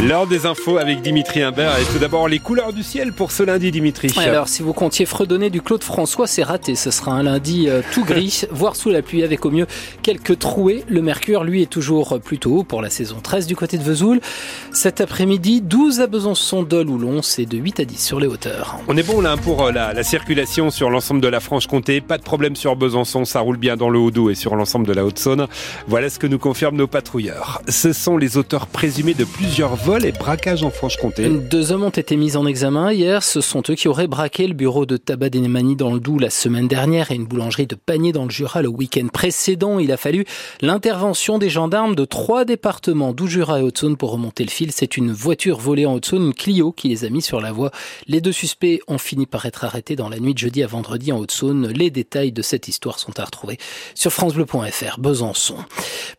L'heure des infos avec Dimitri Imbert et tout d'abord les couleurs du ciel pour ce lundi Dimitri. alors si vous comptiez fredonner du Claude François c'est raté, ce sera un lundi euh, tout gris, voire sous la pluie avec au mieux quelques trouées. Le mercure lui est toujours plutôt haut pour la saison 13 du côté de Vesoul. Cet après-midi 12 à Besançon, Dole ou Lons c'est de 8 à 10 sur les hauteurs. On est bon là pour euh, la, la circulation sur l'ensemble de la Franche-Comté, pas de problème sur Besançon, ça roule bien dans le Haut-Doubs et sur l'ensemble de la Haute-Saône. Voilà ce que nous confirment nos patrouilleurs. Ce sont les auteurs présumés de plusieurs vols et braquages en Franche-Comté. Deux hommes ont été mis en examen hier. Ce sont eux qui auraient braqué le bureau de tabac d'Enemani dans le Doubs la semaine dernière et une boulangerie de Panier dans le Jura le week-end précédent. Il a fallu l'intervention des gendarmes de trois départements, Doubs, Jura et Haute-Saône pour remonter le fil. C'est une voiture volée en Haute-Saône, une Clio, qui les a mis sur la voie. Les deux suspects ont fini par être arrêtés dans la nuit de jeudi à vendredi en Haute-Saône. Les détails de cette histoire sont à retrouver sur francebleu.fr. Besançon.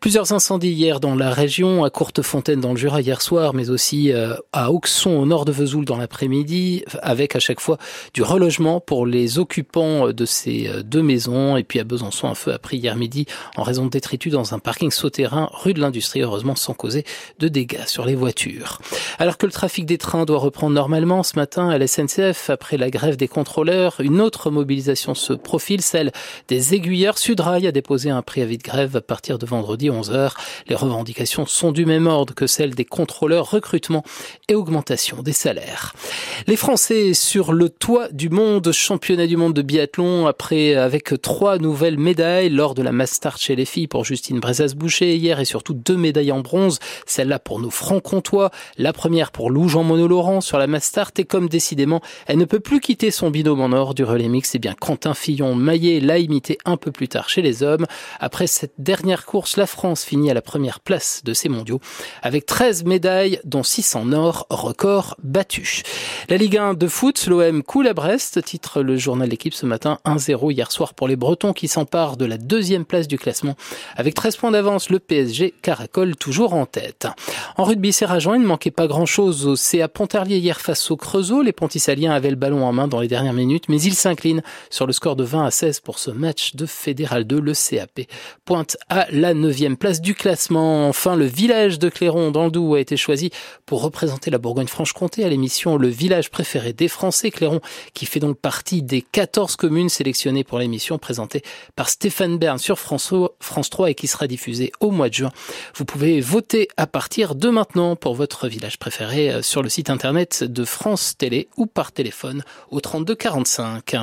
Plusieurs incendies hier dans la région, à Courtefontaine dans le Jura hier soir, mais aussi euh, à Auxon au nord de Vesoul dans l'après-midi, avec à chaque fois du relogement pour les occupants de ces euh, deux maisons. Et puis à Besançon, un feu a pris hier midi en raison de détritus dans un parking souterrain rue de l'Industrie, heureusement sans causer de dégâts sur les voitures. Alors que le trafic des trains doit reprendre normalement ce matin à la SNCF, après la grève des contrôleurs, une autre mobilisation se profile, celle des aiguilleurs. Sudrail a déposé un préavis de grève à partir de vendredi 11h. Les revendications sont du même ordre que celles des contrôleurs, recrutement et augmentation des salaires. Les Français sur le toit du monde, championnat du monde de biathlon, après avec trois nouvelles médailles lors de la Mastart chez les filles pour Justine Brezas-Boucher hier et surtout deux médailles en bronze, celle-là pour nos francs-comtois, la première pour Lou Jean Monod Laurent sur la Mastart et comme décidément elle ne peut plus quitter son binôme en or du relais mix, et eh bien Quentin Fillon Maillet l'a imité un peu plus tard chez les hommes. Après cette dernière course, la France finit à la première place de ces mondiaux avec 13 médailles dont 6 en or, record battu. La Ligue 1 de foot, l'OM coule à Brest, titre le journal L'équipe ce matin 1-0 hier soir pour les Bretons qui s'emparent de la deuxième place du classement. Avec 13 points d'avance, le PSG caracole toujours en tête. En rugby, c'est rageant, il ne manquait pas grand-chose au CA Pontarlier hier face au Creusot. Les Pontisaliens avaient le ballon en main dans les dernières minutes, mais ils s'inclinent sur le score de 20 à 16 pour ce match de Fédéral 2. Le CAP pointe à la place du classement. Enfin, le village de Cléron dans le Doubs a été choisi pour représenter la Bourgogne-Franche-Comté à l'émission Le village préféré des Français, Cléron, qui fait donc partie des 14 communes sélectionnées pour l'émission présentée par Stéphane Bern sur France, France 3 et qui sera diffusée au mois de juin. Vous pouvez voter à partir de maintenant pour votre village préféré euh, sur le site internet de France Télé ou par téléphone au 32 45.